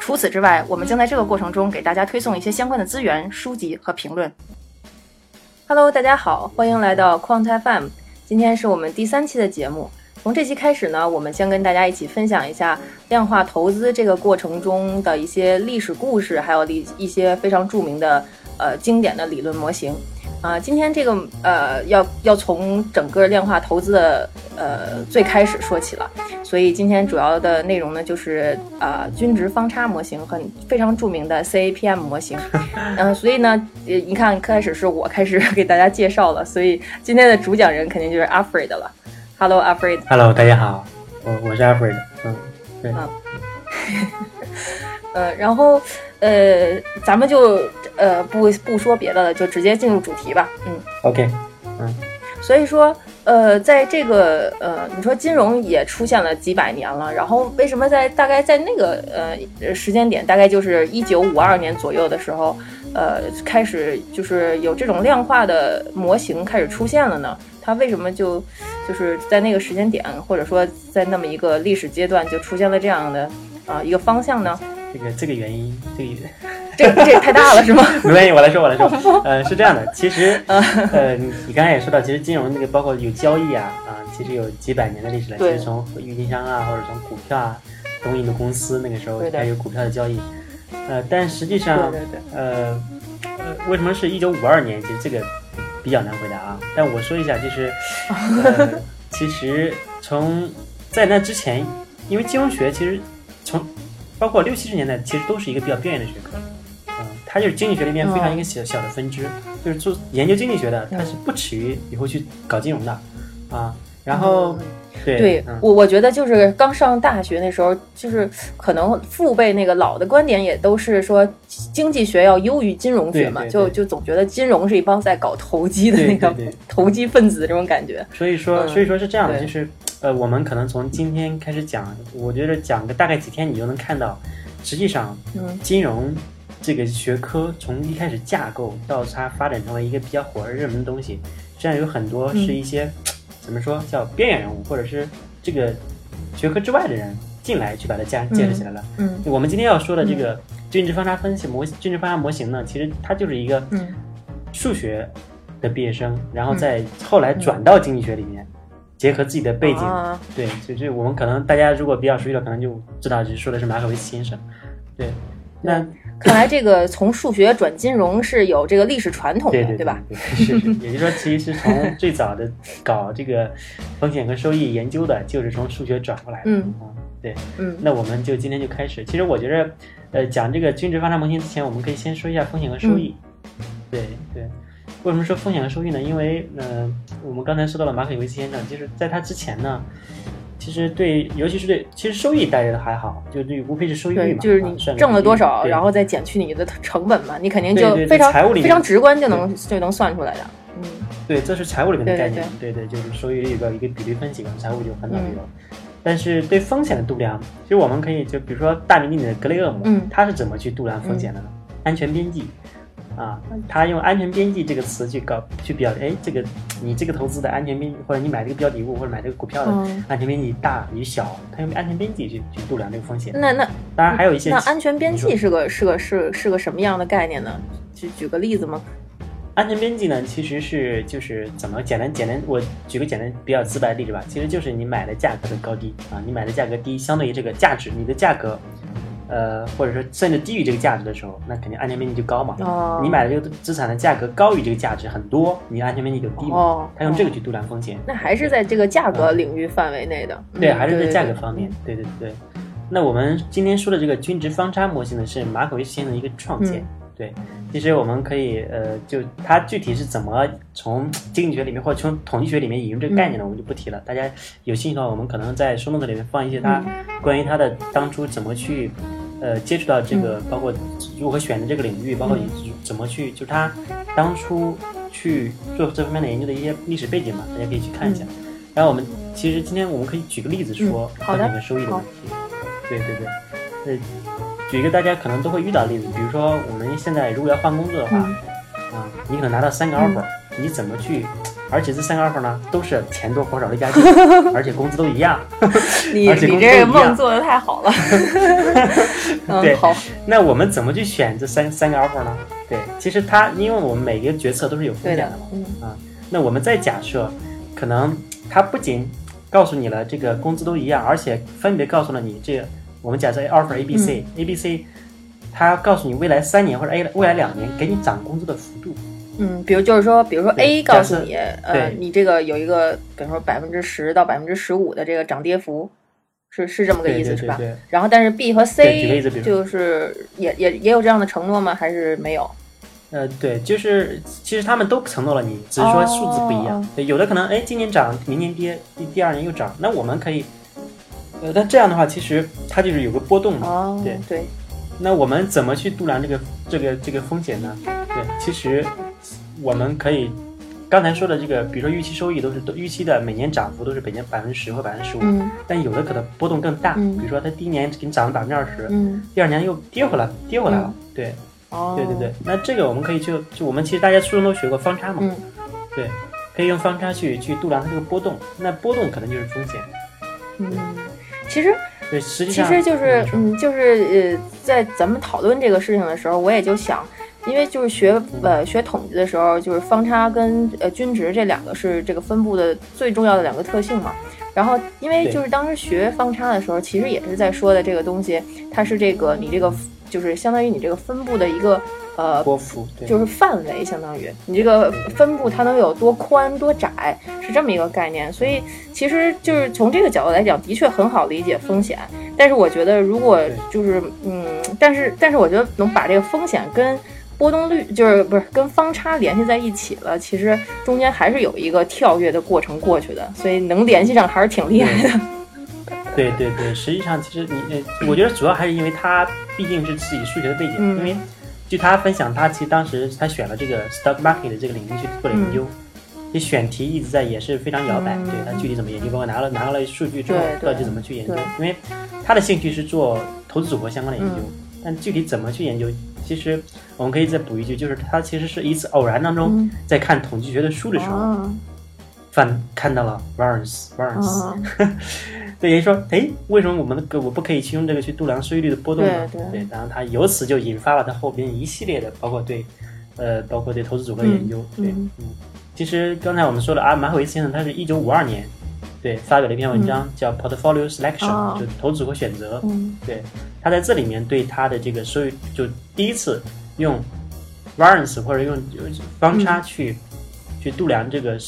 除此之外，我们将在这个过程中给大家推送一些相关的资源、书籍和评论。Hello，大家好，欢迎来到 Quant FM。今天是我们第三期的节目。从这期开始呢，我们先跟大家一起分享一下量化投资这个过程中的一些历史故事，还有一一些非常著名的呃经典的理论模型。啊，今天这个呃，要要从整个量化投资的呃最开始说起了，所以今天主要的内容呢，就是呃均值方差模型，很非常著名的 CAPM 模型。嗯，所以呢，你看开始是我开始给大家介绍了，所以今天的主讲人肯定就是 Alfred 了。Hello，Alfred。Hello，大家好，我我是 Alfred。嗯，对。呃，然后呃，咱们就。呃，不不说别的了，就直接进入主题吧。嗯，OK，嗯，所以说，呃，在这个呃，你说金融也出现了几百年了，然后为什么在大概在那个呃时间点，大概就是一九五二年左右的时候，呃，开始就是有这种量化的模型开始出现了呢？它为什么就就是在那个时间点，或者说在那么一个历史阶段就出现了这样的啊一个方向呢？这个这个原因，这个。这这也太大了，是吗？没关系，我来说，我来说。呃，是这样的，其实，呃，你刚才也说到，其实金融那个包括有交易啊，啊，其实有几百年的历史了。其实从郁金香啊，或者从股票啊，东印度公司那个时候还有股票的交易。呃，但实际上，呃，呃，为什么是一九五二年？其实这个比较难回答啊。但我说一下，就是，呃，其实从在那之前，因为金融学其实从包括六七十年代，其实都是一个比较边缘的学科。嗯它就是经济学里面非常一个小小的分支，就是做研究经济学的，它是不耻于以后去搞金融的，啊，然后，对，我我觉得就是刚上大学那时候，就是可能父辈那个老的观点也都是说经济学要优于金融学嘛，就就总觉得金融是一帮在搞投机的那个投机分子这种感觉。所以说，所以说是这样的，就是呃，我们可能从今天开始讲，我觉得讲个大概几天，你就能看到，实际上，金融。这个学科从一开始架构到它发展成为一个比较火热热门的东西，实际上有很多是一些怎么说叫边缘人物，或者是这个学科之外的人进来去把它建建设起来了。嗯，我们今天要说的这个均值方差分析模均值方差模型呢，其实它就是一个数学的毕业生，然后在后来转到经济学里面，结合自己的背景，对，所以这我们可能大家如果比较熟悉的，可能就知道，就说的是马可维奇先生。对，那。看来这个从数学转金融是有这个历史传统的，对吧？是，也就是说，其实从最早的搞这个风险和收益研究的，就是从数学转过来的。嗯，对，嗯，那我们就今天就开始。其实我觉得，呃，讲这个均值方差模型之前，我们可以先说一下风险和收益。对对，为什么说风险和收益呢？因为，呃，我们刚才说到了马可维奇先生，就是在他之前呢。其实对，尤其是对，其实收益大家都还好，就对，无非是收益率嘛，就是你挣了多少，然后再减去你的成本嘛，你肯定就非常非常直观就能就能算出来的。嗯，对，这是财务里面的概念，对对，就是收益率的一个比率分析，财务就很早就有了。但是对风险的度量，其实我们可以就比如说大名鼎鼎的格雷厄姆，他是怎么去度量风险的呢？安全边际。啊，他用安全边际这个词去搞去表，哎，这个你这个投资的安全边际，或者你买这个标的物或者买这个股票的安全边际大与小，他用安全边际去去度量这个风险。那那当然还有一些。那安全边际是个是个是是个什么样的概念呢？举举个例子吗？安全边际呢，其实是就是怎么简单简单，我举个简单比较直白的例子吧，其实就是你买的价格的高低啊，你买的价格低，相对于这个价值，你的价格。呃，或者说甚至低于这个价值的时候，那肯定安全边际就高嘛。哦。你买的这个资产的价格高于这个价值很多，你安全边际就低嘛。哦。他用这个去度量风险。那还是在这个价格领域范围内的。对，还是在价格方面。对对对。那我们今天说的这个均值方差模型呢，是马可维奇先生的一个创建。对。其实我们可以，呃，就它具体是怎么从经济学里面或者从统计学里面引用这个概念呢，我们就不提了。大家有兴趣的话，我们可能在书目子里面放一些它关于它的当初怎么去。呃接触到这个，包括如何选择这个领域，包括你怎么去，就是他当初去做这方面的研究的一些历史背景嘛，大家可以去看一下。然后我们其实今天我们可以举个例子说风险和收益的问题。对对对，呃，举一个大家可能都会遇到的例子，比如说我们现在如果要换工作的话，啊，你可能拿到三个 offer，你怎么去？而且这三个 offer 呢，都是钱多活少的家境，而且工资都一样。你你这个梦做的太好了。对，好。那我们怎么去选这三三个 offer 呢？对，其实它因为我们每个决策都是有风险的嘛。嗯。啊，那我们再假设，可能它不仅告诉你了这个工资都一样，而且分别告诉了你这个。我们假设 offer A B C A B C，它告诉你未来三年或者 A 未来两年给你涨工资的幅度。嗯，比如就是说，比如说 A 告诉你，呃，你这个有一个，比如说百分之十到百分之十五的这个涨跌幅，是是这么个意思是吧？然后但是 B 和 C 就是也也也有这样的承诺吗？还是没有？呃，对，就是其实他们都承诺了你，只是说数字不一样。有的可能哎，今年涨，明年跌，第第二年又涨，那我们可以。呃，那这样的话，其实它就是有个波动的，对对。那我们怎么去度量这个这个这个风险呢？对，其实我们可以刚才说的这个，比如说预期收益都是都预期的每年涨幅都是每年百分之十或百分之十五，但有的可能波动更大，比如说它第一年给你涨了百分之二十，第二年又跌回来，跌回来了，对，对对对。那这个我们可以就就我们其实大家初中都学过方差嘛，对，可以用方差去去度量它这个波动，那波动可能就是风险，嗯。其实，对，实际上其实就是，嗯，就是呃，在咱们讨论这个事情的时候，我也就想，因为就是学呃学统计的时候，就是方差跟呃均值这两个是这个分布的最重要的两个特性嘛。然后，因为就是当时学方差的时候，其实也是在说的这个东西，它是这个你这个就是相当于你这个分布的一个。呃，波幅就是范围，相当于你这个分布它能有多宽多窄，是这么一个概念。所以其实就是从这个角度来讲，的确很好理解风险。但是我觉得，如果就是嗯，但是但是我觉得能把这个风险跟波动率，就是不是跟方差联系在一起了，其实中间还是有一个跳跃的过程过去的。所以能联系上还是挺厉害的。对对对，实际上其实你，我觉得主要还是因为他毕竟是自己数学的背景，因为。据他分享，他其实当时他选了这个 stock market 的这个领域去做了研究，这选题一直在也是非常摇摆。对他具体怎么研究，包括拿了拿了数据之后，到底怎么去研究？因为他的兴趣是做投资组合相关的研究，但具体怎么去研究，其实我们可以再补一句，就是他其实是一次偶然当中在看统计学的书的时候，翻看到了 variance variance。对，也说，哎，为什么我们的个我不可以去用这个去度量收益率的波动呢？对，然后他由此就引发了他后边一系列的，包括对，呃，包括对投资组合的研究。对，嗯，其实刚才我们说的啊，马可维斯先生他是一九五二年，对，发表了一篇文章叫 Portfolio Selection，就投资组合选择。嗯，对，他在这里面对他的这个收益，就第一次用 variance 或者用方差去去度量这个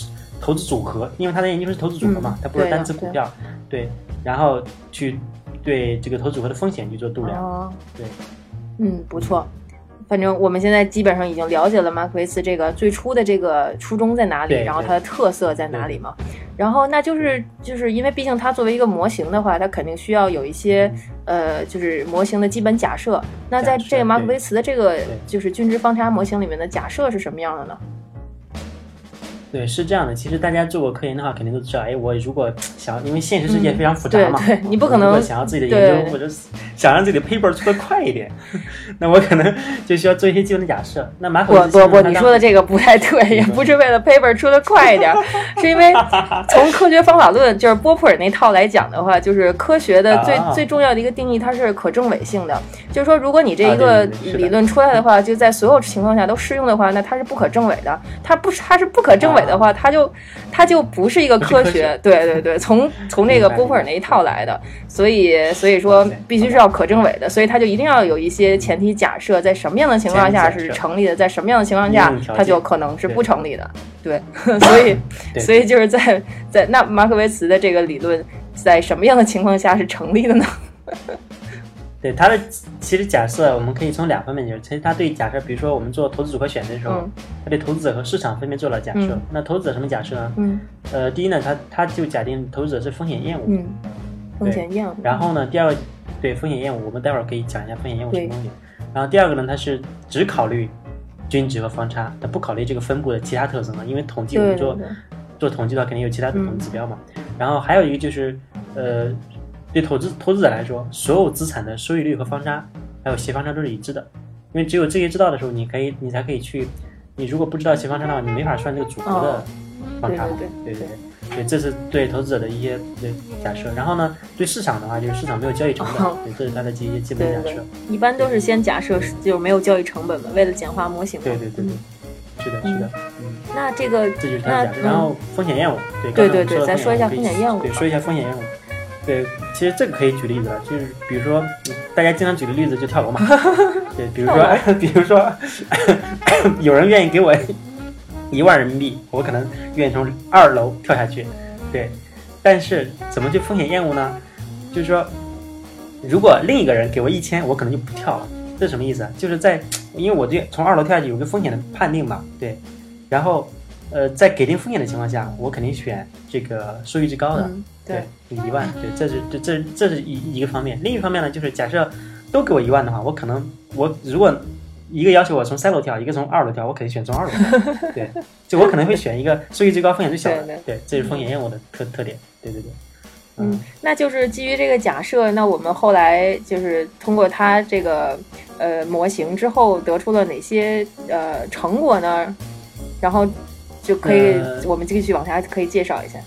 投资组合，因为他的研究是投资组合嘛，他不是单只股票。对，然后去对这个投资组合的风险去做度量。哦对，嗯，不错。反正我们现在基本上已经了解了马克维斯这个最初的这个初衷在哪里，然后它的特色在哪里嘛。然后那就是就是因为毕竟它作为一个模型的话，它肯定需要有一些呃，就是模型的基本假设。那在这个马可维茨的这个就是均值方差模型里面的假设是什么样的呢？对，是这样的。其实大家做过科研的话，肯定都知道。哎，我如果想，因为现实世界非常复杂嘛，对，你不可能想要自己的研究或者想让自己的 paper 出的快一点，那我可能就需要做一些基本的假设。那马可不不不，你说的这个不太对，也不是为了 paper 出的快一点，是因为从科学方法论，就是波普尔那套来讲的话，就是科学的最最重要的一个定义，它是可证伪性的。就是说，如果你这一个理论出来的话，就在所有情况下都适用的话，那它是不可证伪的。它不是，它是不可证伪。的话，它就它就不是一个科学，对对对，从从这个波普尔那一套来的，所以所以说必须是要可证伪的，所以它就一定要有一些前提假设，在什么样的情况下是成立的，在什么样的情况下它就可能是不成立的，对，所以所以就是在在那马克维茨的这个理论在什么样的情况下是成立的呢？对他的其实假设，我们可以从两方面就是其实他对假设，比如说我们做投资组合选择的时候，他对投资者和市场分别做了假设。那投资者什么假设呢？嗯，呃，第一呢，他他就假定投资者是风险厌恶。嗯，风险厌恶。然后呢，第二个对风险厌恶，我们待会儿可以讲一下风险厌恶什么东西。然后第二个呢，它是只考虑均值和方差，它不考虑这个分布的其他特征了，因为统计我们做做统计的话，肯定有其他的统计指标嘛。然后还有一个就是，呃，对投资投资者来说，所有资产的收益率和方差，还有斜方差都是一致的，因为只有这些知道的时候，你可以你才可以去，你如果不知道斜方差的话，你没法算这个组合的方差。对对对。对，这是对投资者的一些假设。然后呢，对市场的话，就是市场没有交易成本，对，这是它的一些基本假设。一般都是先假设就是没有交易成本嘛，为了简化模型。对对对对，是的，是的。嗯，那这个这就是它的假设。然后风险厌恶，对对对对，咱说一下风险厌恶。对，说一下风险厌恶。对，其实这个可以举例子，就是比如说大家经常举的例子就跳楼嘛。对，比如说，比如说，有人愿意给我。一万人民币，我可能愿意从二楼跳下去，对。但是怎么就风险厌恶呢？就是说，如果另一个人给我一千，我可能就不跳了。这什么意思啊？就是在因为我这从二楼跳下去有个风险的判定嘛，对。然后，呃，在给定风险的情况下，我肯定选这个收益最高的，对，一万。对，这是这这这是一一个方面。另一方面呢，就是假设都给我一万的话，我可能我如果。一个要求我从三楼跳，一个从二楼跳，我肯定选从二楼。对，就我可能会选一个收益最高、风险最小的。对，这是风险厌恶的特特点。对对对。嗯，那就是基于这个假设，那我们后来就是通过它这个呃模型之后得出了哪些呃成果呢？然后就可以我们继续往下可以介绍一下。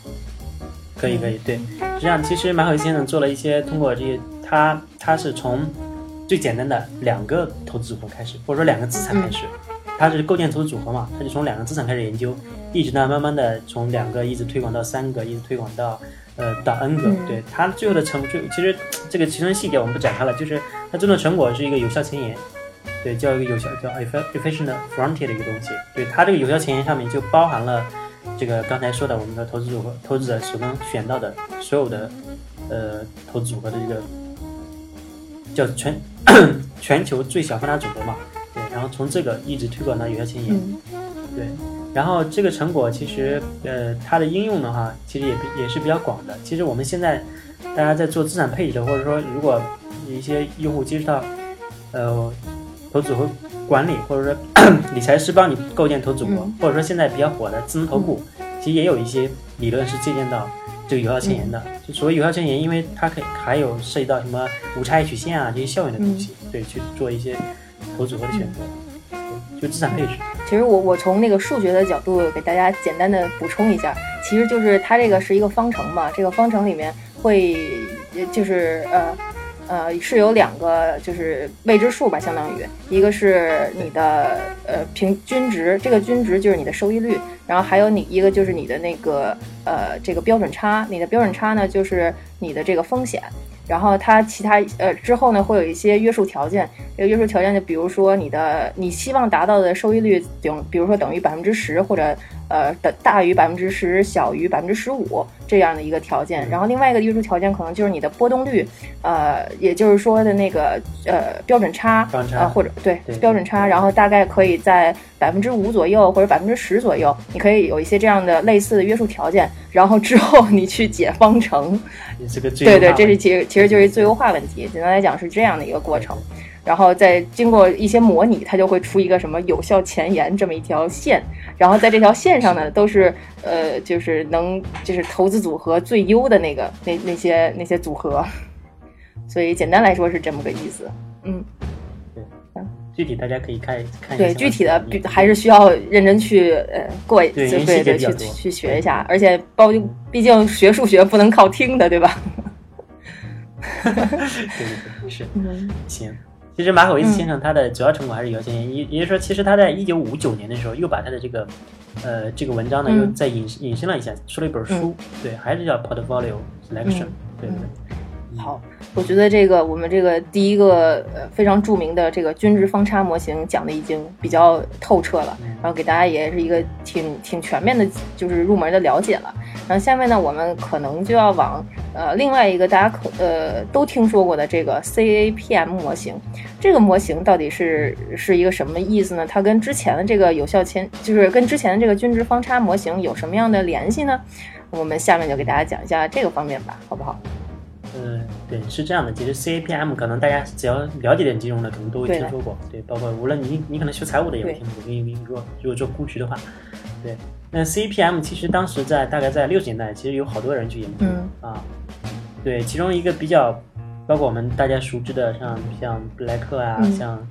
可以可以，对，实际上其实马可先生做了一些通过这些，他他是从。最简单的两个投资组合开始，或者说两个资产开始，他是构建投资组合嘛？他就从两个资产开始研究，一直呢慢慢的从两个一直推广到三个，一直推广到呃到 N 个。对他最后的成就，其实这个其中的细节我们不展开了，就是他最终的成果是一个有效前沿，对，叫一个有效叫 efficient frontier 的一个东西。对他这个有效前沿上面就包含了这个刚才说的我们的投资组合，投资者所能选到的所有的呃投资组合的一个叫全。全球最小方差组合嘛，对，然后从这个一直推广到有效前沿，对，然后这个成果其实呃它的应用的话，其实也也是比较广的。其实我们现在大家在做资产配置的，或者说如果一些用户接触到呃投组合管理，或者说 理财师帮你构建投组合，或者说现在比较火的智能投顾，其实也有一些理论是借鉴到。这个有效前沿的，就所谓有效前沿，因为它可以还有涉及到什么无差异曲线啊这些效应的东西，对，去做一些投组合的选择，就资产配置。其实我我从那个数学的角度给大家简单的补充一下，其实就是它这个是一个方程嘛，这个方程里面会就是呃。呃，是有两个，就是未知数吧，相当于一个是你的呃平均值，这个均值就是你的收益率，然后还有你一个就是你的那个呃这个标准差，你的标准差呢就是你的这个风险，然后它其他呃之后呢会有一些约束条件，这个约束条件就比如说你的你希望达到的收益率等，比如说等于百分之十或者。呃，的大于百分之十，小于百分之十五这样的一个条件，然后另外一个约束条件可能就是你的波动率，呃，也就是说的那个呃标准差，呃或者对标准差，然后大概可以在百分之五左右或者百分之十左右，你可以有一些这样的类似的约束条件，然后之后你去解方程，对对，这是其实其实就是最优化问题，简单来讲是这样的一个过程。然后再经过一些模拟，它就会出一个什么有效前沿这么一条线，然后在这条线上呢，都是呃，就是能就是投资组合最优的那个那那些那些组合，所以简单来说是这么个意思。嗯，对，具体大家可以看看。对，具体的还是需要认真去呃过，对对对，去去学一下，而且包毕竟学数学不能靠听的，对吧？对对对，是，行。其实马可维斯先生他的主要成果还是有效前沿，也也就是说，其实他在一九五九年的时候又把他的这个，呃，这个文章呢又再引引申了一下，出了一本书，对，还是叫 Portfolio Selection，对对。对。好，我觉得这个我们这个第一个呃非常著名的这个均值方差模型讲的已经比较透彻了，然后给大家也是一个挺挺全面的，就是入门的了解了。然后下面呢，我们可能就要往呃另外一个大家可呃都听说过的这个 CAPM 模型，这个模型到底是是一个什么意思呢？它跟之前的这个有效前就是跟之前的这个均值方差模型有什么样的联系呢？我们下面就给大家讲一下这个方面吧，好不好？呃，对，是这样的。其实 CAPM 可能大家只要了解点金融的，可能都会听说过。对，包括无论你你可能学财务的也会听说过。因为如果如果做估值的话，对。那 CAPM 其实当时在大概在六十年代，其实有好多人去研究啊。对，其中一个比较，包括我们大家熟知的，像像布莱克啊，像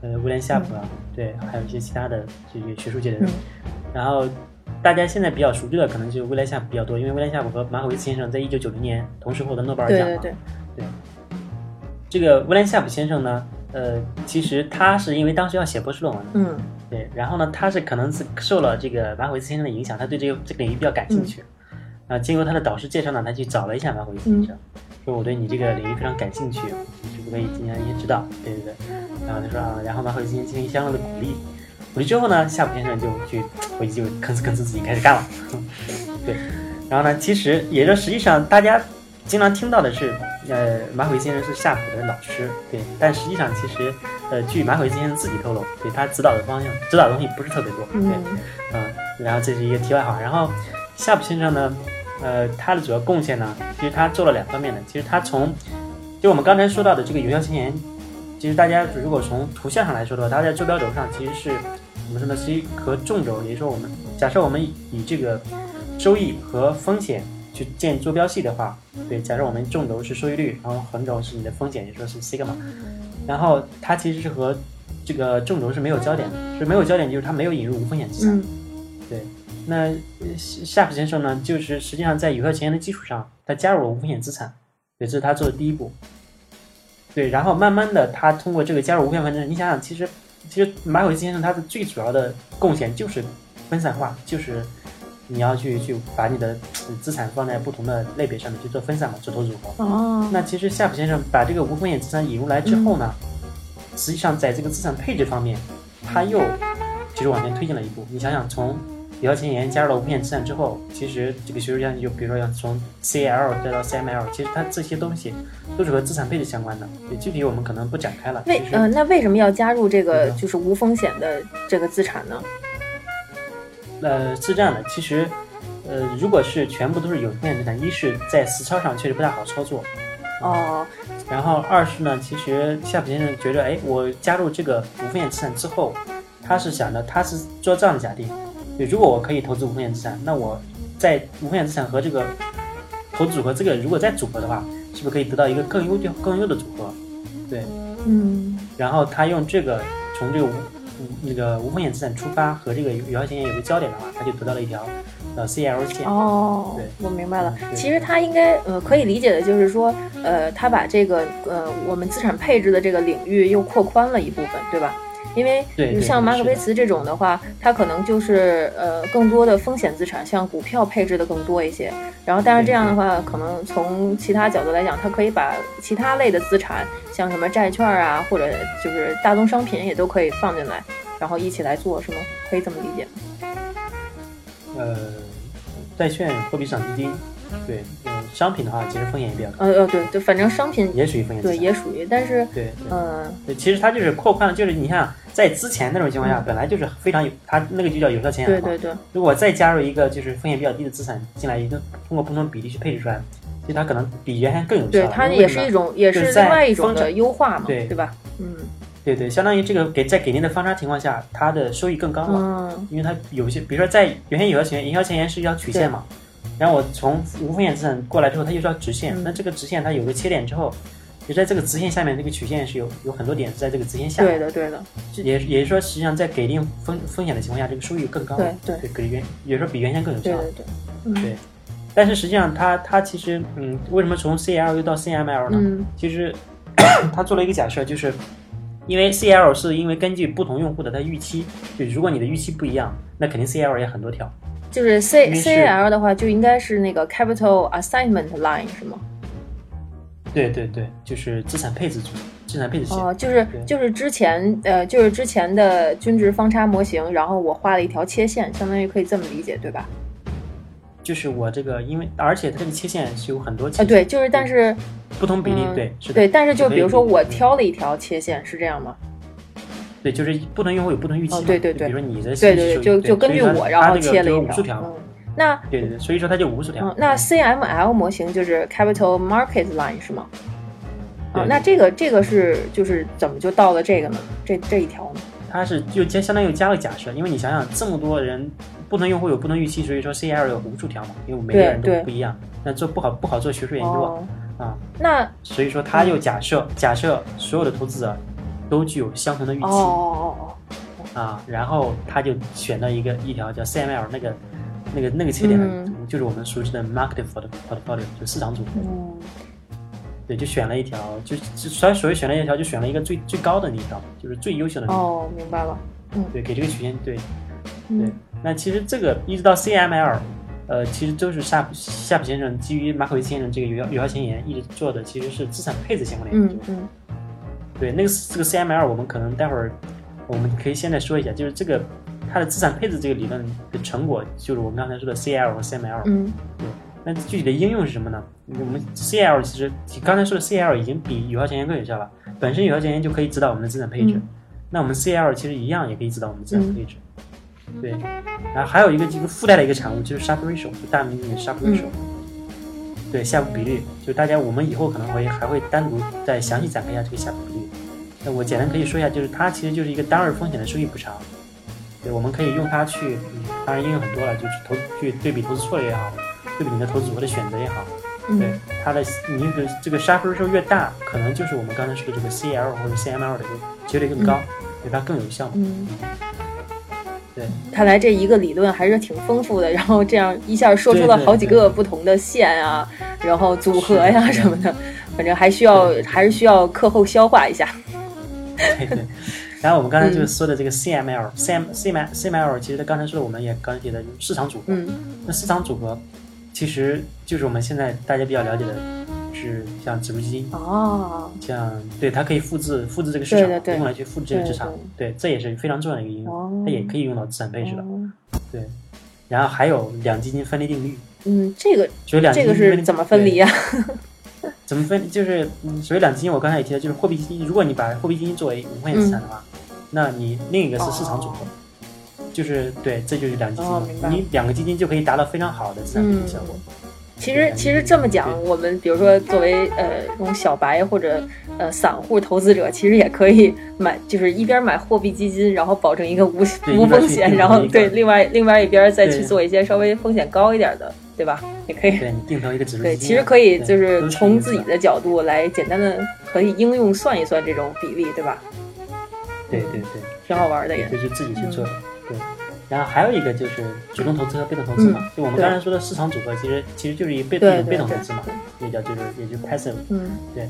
呃威廉夏普啊，对，还有一些其他的这些学术界的人。然后大家现在比较熟知的，可能就威廉夏普比较多，因为威廉夏普和马可维茨先生在一九九零年同时获得诺贝尔奖嘛。对对对。对。这个威廉夏普先生呢，呃，其实他是因为当时要写博士论文。嗯。对，然后呢，他是可能是受了这个马可维茨先生的影响，他对这个这个领域比较感兴趣。啊，经过他的导师介绍呢，他去找了一下马可维茨先生，说我对你这个领域非常感兴趣，你可不可以进行一些指导？对对对。然后他说啊，然后马可维茨先生进行相应的鼓励，鼓励之后呢，夏普先生就去回去就吭哧吭哧自己开始干了。对，然后呢，其实也就实际上大家经常听到的是，呃，马可维先生是夏普的老师，对，但实际上其实。呃，据马可先生自己透露，对他指导的方向、指导的东西不是特别多，对，嗯，然后这是一个题外话。然后夏普先生呢，呃，他的主要贡献呢，其实他做了两方面的。其实他从就我们刚才说到的这个有效前沿，其实大家如果从图像上来说的话，它在坐标轴上其实是我们说的是一和纵轴，也就是说我们假设我们以这个收益和风险去建坐标系的话，对，假设我们纵轴是收益率，然后横轴是你的风险，也说是西格玛。然后它其实是和这个纵轴是没有交点的，是没有交点，就是它没有引入无风险资产。对，那夏普先生呢，就是实际上在有效前沿的基础上，他加入了无风险资产，对，这是他做的第一步。对，然后慢慢的，他通过这个加入无风险资产，你想想，其实其实马可维先生他的最主要的贡献就是分散化，就是你要去去把你的资产放在不同的类别上面去做分散嘛，做投资组合。哦。那其实夏普先生把这个无风险资产引入来之后呢？实际上，在这个资产配置方面，他又其实往前推进了一步。你想想，从有效前沿加入了无风险资产之后，其实这个学术家就比如说要从 CL 再到 CML，其实它这些东西都是和资产配置相关的。具体我们可能不展开了。为呃，那为什么要加入这个就是无风险的这个资产呢？呃，是这样的，其实呃，如果是全部都是有风险资产，一是在实操上确实不太好操作。哦。然后二是呢，其实夏普先生觉得，哎，我加入这个无风险资产之后，他是想着，他是做这样的假定，对，如果我可以投资无风险资产，那我在无风险资产和这个投资组合这个如果再组合的话，是不是可以得到一个更优的、更优的组合？对，嗯。然后他用这个从这个无那个无风险资产出发和这个有效前沿有个交点的话，他就得到了一条。呃，C L 线哦，对，我明白了。其实他应该呃，可以理解的就是说，呃，他把这个呃，我们资产配置的这个领域又扩宽了一部分，对吧？因为像马可菲茨这种的话，它可能就是呃，更多的风险资产，像股票配置的更多一些。然后，但是这样的话，可能从其他角度来讲，它可以把其他类的资产，像什么债券啊，或者就是大宗商品也都可以放进来，然后一起来做，是吗？可以这么理解吗？呃。债券货币市场基金，对，嗯，商品的话，其实风险也比较高。呃呃，对对，反正商品也属于风险。对，也属于，但是对，嗯，对，其实它就是扩宽了，就是你像，在之前那种情况下，本来就是非常有，它那个就叫有效前沿对对对。如果再加入一个就是风险比较低的资产进来，一个通过不同比例去配置出来，其实它可能比原先更有效。对，它也是一种，也是另外一种的优化嘛，对对吧？嗯。对对，相当于这个给在给定的方差情况下，它的收益更高嘛，因为它有些，比如说在原先有效前沿，营销前沿是一条曲线嘛。然后我从无风险资产过来之后，它就是条直线。那这个直线它有个切点之后，就在这个直线下面，这个曲线是有有很多点在这个直线下。对的，对的。也也就是说，实际上在给定风风险的情况下，这个收益更高。对对。给原有时候比原先更有效。对对对。对。但是实际上，它它其实嗯，为什么从 CL 又到 CML 呢？嗯。其实 它做了一个假设，就是因为 CL 是因为根据不同用户的他预期，就如果你的预期不一样，那肯定 CL 也很多条。就是 C C L 的话，就应该是那个 Capital Assignment Line 是吗？对对对，就是资产配置组，资产配置线。哦，就是就是之前呃，就是之前的均值方差模型，然后我画了一条切线，相当于可以这么理解，对吧？就是我这个，因为而且它这个切线是有很多啊，对，就是但是不同比例，对，是对，但是就比如说我挑了一条切线，是这样吗？对，就是不同用户有不同预期嘛。对对对。比如说你的对对对，就就根据我，然后切了一条。那对对对，所以说它就无数条。那 CML 模型就是 Capital Market Line 是吗？啊，那这个这个是就是怎么就到了这个呢？这这一条呢？它是就加相当于加了假设，因为你想想这么多人不同用户有不同预期，所以说 CL 有无数条嘛，因为每个人都不一样，那做不好不好做学术研究啊。那所以说他又假设假设所有的投资者都具有相同的预期。哦哦哦。啊，然后他就选了一个一条叫 CML 那个那个那个切点的，就是我们熟知的 Market Portfolio，就市场组合。对，就选了一条，就就所所谓选了一条，就选了一个最最高的那一条，就是最优秀的那条。哦，明白了。嗯，对，给这个曲线，对，对。那其实这个一直到 CML，呃，其实都是夏夏普先生基于马可维先生这个有效有效前沿一直做的，其实是资产配置相关的研究。嗯嗯。对，那个这个 CML，我们可能待会儿我们可以现在说一下，就是这个它的资产配置这个理论的成果，就是我们刚才说的 CL 和 CML。嗯。对。那具体的应用是什么呢？我们 CL 其实刚才说的 CL 已经比有效前沿更有效了。本身有效前沿就可以指导我们的资产配置，那我们 CL 其实一样也可以指导我们的资产配置。对，然后还有一个这个附带的一个产物就是 Sharpe Ratio，就大名鼎鼎的 Sharpe Ratio。对，夏普比率，就大家我们以后可能会还会单独再详细展开一下这个夏普比率。那我简单可以说一下，就是它其实就是一个单日风险的收益补偿。对，我们可以用它去，当然应用很多了，就是投去对比投资策略也好。对比你的投资组合的选择也好，对它的你的这个 Sharpe Ratio 越大，可能就是我们刚才说的这个 CL 或者 CML 的几率更高，对它更有效。嗯，对，看来这一个理论还是挺丰富的，然后这样一下说出了好几个不同的线啊，然后组合呀什么的，反正还需要还是需要课后消化一下。对对，然后我们刚才就是说的这个 CML、CM、CM、CML，其实它刚才说的我们也刚提的市场组合，那市场组合。其实就是我们现在大家比较了解的，是像指数基金。哦，像对它可以复制复制这个市场，用来去复制这个市场，对，这也是非常重要的一个应用，它也可以用到资产配置的，对。然后还有两基金分离定律，嗯，这个所以两这个是怎么分离啊？怎么分？就是所谓两基金我刚才也提到，就是货币基金，如果你把货币基金作为无风险资产的话，那你另一个是市场组合。就是对，这就是两基金，你两个基金就可以达到非常好的资产配置效果。其实，其实这么讲，我们比如说作为呃这种小白或者呃散户投资者，其实也可以买，就是一边买货币基金，然后保证一个无无风险，然后对另外另外一边再去做一些稍微风险高一点的，对吧？也可以。对你定成一个指数对，其实可以就是从自己的角度来简单的可以应用算一算这种比例，对吧？对对对，挺好玩的也。就是自己去做。对，然后还有一个就是主动投资和被动投资嘛，就我们刚才说的市场组合，其实其实就是一被动被动投资嘛，也叫就是也就 passive，嗯，对。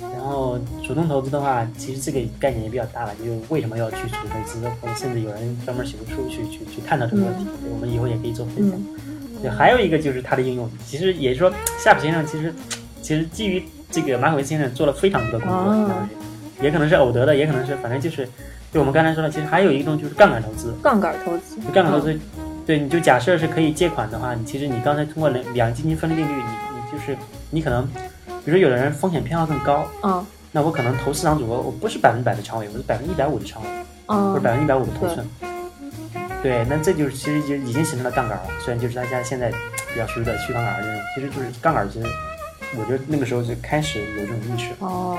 然后主动投资的话，其实这个概念也比较大了，就为什么要去主动投资，或者甚至有人专门写过书去去去探讨这个问题，我们以后也可以做分享。对，还有一个就是它的应用，其实也是说夏普先生其实其实基于这个马可威先生做了非常多的工作，也可能是偶得的，也可能是反正就是。就我们刚才说的，其实还有一种就是杠杆投资。杠杆投资，杠杆投资，对，你就假设是可以借款的话，你其实你刚才通过两两基金分离定律，你你就是你可能，比如说有的人风险偏好更高，嗯，那我可能投市场组合，我不是百分之百的仓位，我是百分之一百五的仓位，或者百分之一百五的头寸，对，那这就是其实就已经形成了杠杆了。虽然就是大家现在比较熟悉的去杠杆这种，其实就是杠杆，其实我觉得那个时候就开始有这种意识。哦。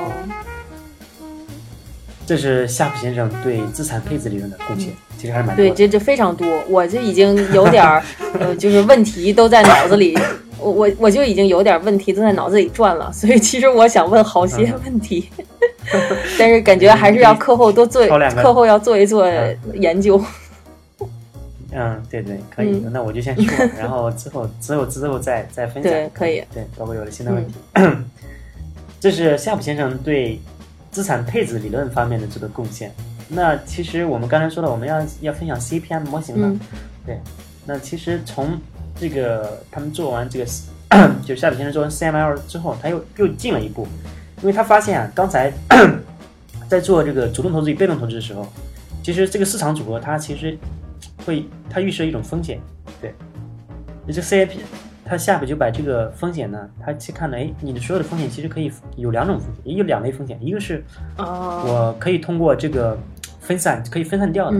这是夏普先生对资产配置理论的贡献，其实还是蛮多。对，这这非常多，我就已经有点儿，呃，就是问题都在脑子里，我我我就已经有点问题都在脑子里转了，所以其实我想问好些问题，但是感觉还是要课后多做，课后要做一做研究。嗯，对对，可以，那我就先说，然后之后之后之后再再分享，对，可以，对，包括有了新的问题。这是夏普先生对。资产配置理论方面的这个贡献，那其实我们刚才说的，我们要要分享 CPM 模型嘛，对，那其实从这个他们做完这个，就夏普先生做完 CML 之后，他又又进了一步，因为他发现啊，刚才 在做这个主动投资与被动投资的时候，其实这个市场组合它其实会它预设一种风险，对，也就 CIP。它下边就把这个风险呢，它去看了，哎，你的所有的风险其实可以有两种风险，也有两类风险，一个是，我可以通过这个分散，可以分散掉的，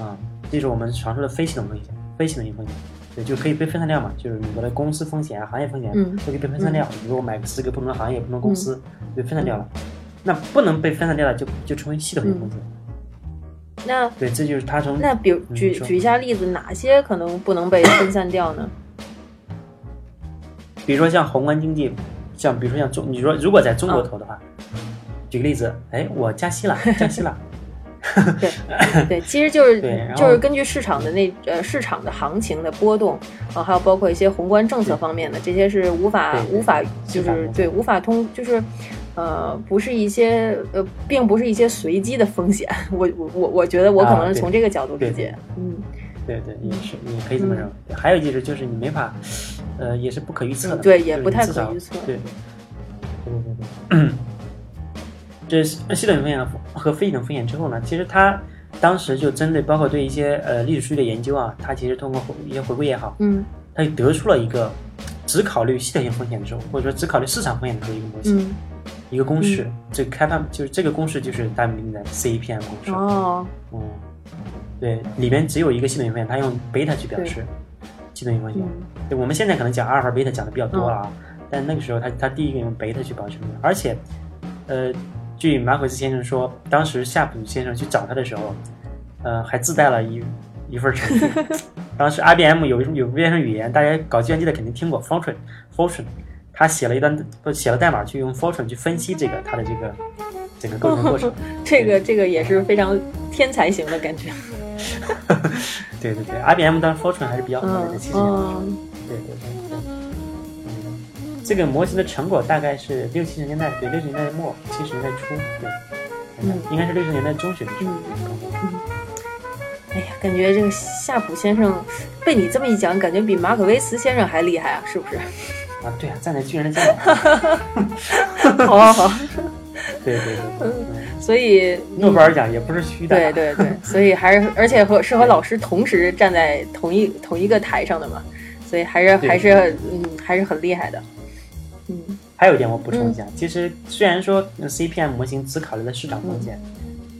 啊，这是我们常说的非系统风险，非系统性风险，对，就可以被分散掉嘛，就是你的公司风险啊、行业风险都可以被分散掉。比如果我买个十个不同的行业、不同的公司，被分散掉了。那不能被分散掉的，就就成为系统性风险。那对，这就是他从那比如举举一下例子，哪些可能不能被分散掉呢？比如说像宏观经济，像比如说像中，你说如果在中国投的话，举个例子，哎，我加息了，加息了。对对，其实就是就是根据市场的那呃市场的行情的波动啊，还有包括一些宏观政策方面的，这些是无法无法就是对无法通就是。呃，不是一些呃，并不是一些随机的风险。我我我我觉得我可能是从这个角度理解。嗯，对对，也是，你可以这么认为。还有就是就是你没法，呃，也是不可预测的。对，也不太可预测。对，对对对。这系统性风险和非系统风险之后呢，其实它当时就针对包括对一些呃历史数据的研究啊，它其实通过一些回顾也好，嗯，他就得出了一个只考虑系统性风险的时候，或者说只考虑市场风险的时候一个模型。一个公式，这开发就是这个公式就是大名的 CPM 公式。哦，嗯，对，里面只有一个系统性风险，它用贝塔去表示系统性风险。对，我们现在可能讲阿尔法、贝塔讲的比较多了啊，但那个时候他他第一个用贝塔去表示而且，呃，据马奎斯先生说，当时夏普先生去找他的时候，呃，还自带了一一份程序。当时 IBM 有有编程语言，大家搞计算机的肯定听过 Fortran，Fortran。他写了一段，不写了代码去用 Fortran 去分析这个它的这个整个构成过程。这个这个也是非常天才型的感觉。对对对，IBM 当然 Fortran 还是比较好的，其实。对对对这个模型的成果大概是六七十年代，对六十年代末七十年代初，对，嗯，应该是六十年代中旬的时候。嗯。哎呀，感觉这个夏普先生被你这么一讲，感觉比马可威茨先生还厉害啊，是不是？啊，对啊，站在巨人的肩膀。好 好，对对对，所以诺贝尔奖也不是虚的。对对对，所以还是，而且和是和老师同时站在同一同一个台上的嘛，所以还是还是嗯还是很厉害的。嗯，还有一点我补充一下，其实虽然说 CPM 模型只考虑了市场风险，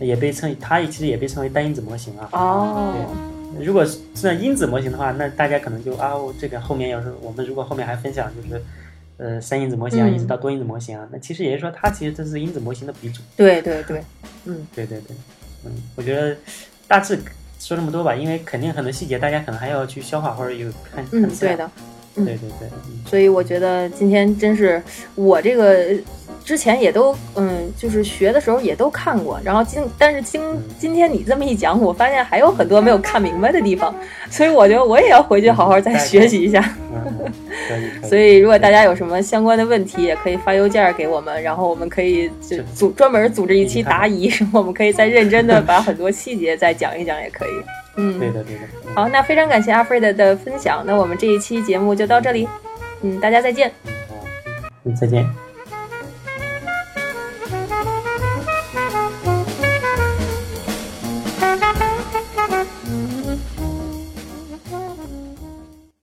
也被称它其实也被称为单因子模型啊。哦。对。如果是算因子模型的话，那大家可能就啊，这个后面要是我们如果后面还分享就是，呃，三因子模型啊，一直到多因子模型啊，那其实也就是说，它其实这是因子模型的鼻祖。对对对，嗯，对对对，嗯，我觉得大致说这么多吧，因为肯定很多细节大家可能还要去消化或者有看。嗯，对的，对对对，所以我觉得今天真是我这个。之前也都嗯，就是学的时候也都看过，然后今但是今今天你这么一讲，我发现还有很多没有看明白的地方，所以我觉得我也要回去好好再学习一下。所以如果大家有什么相关的问题，也可以发邮件给我们，然后我们可以就组专门组织一期答疑，我们可以再认真的把很多细节再讲一讲，也可以。嗯，对的对的。好，那非常感谢阿 Fred 的分享，那我们这一期节目就到这里，嗯，大家再见。嗯，再见。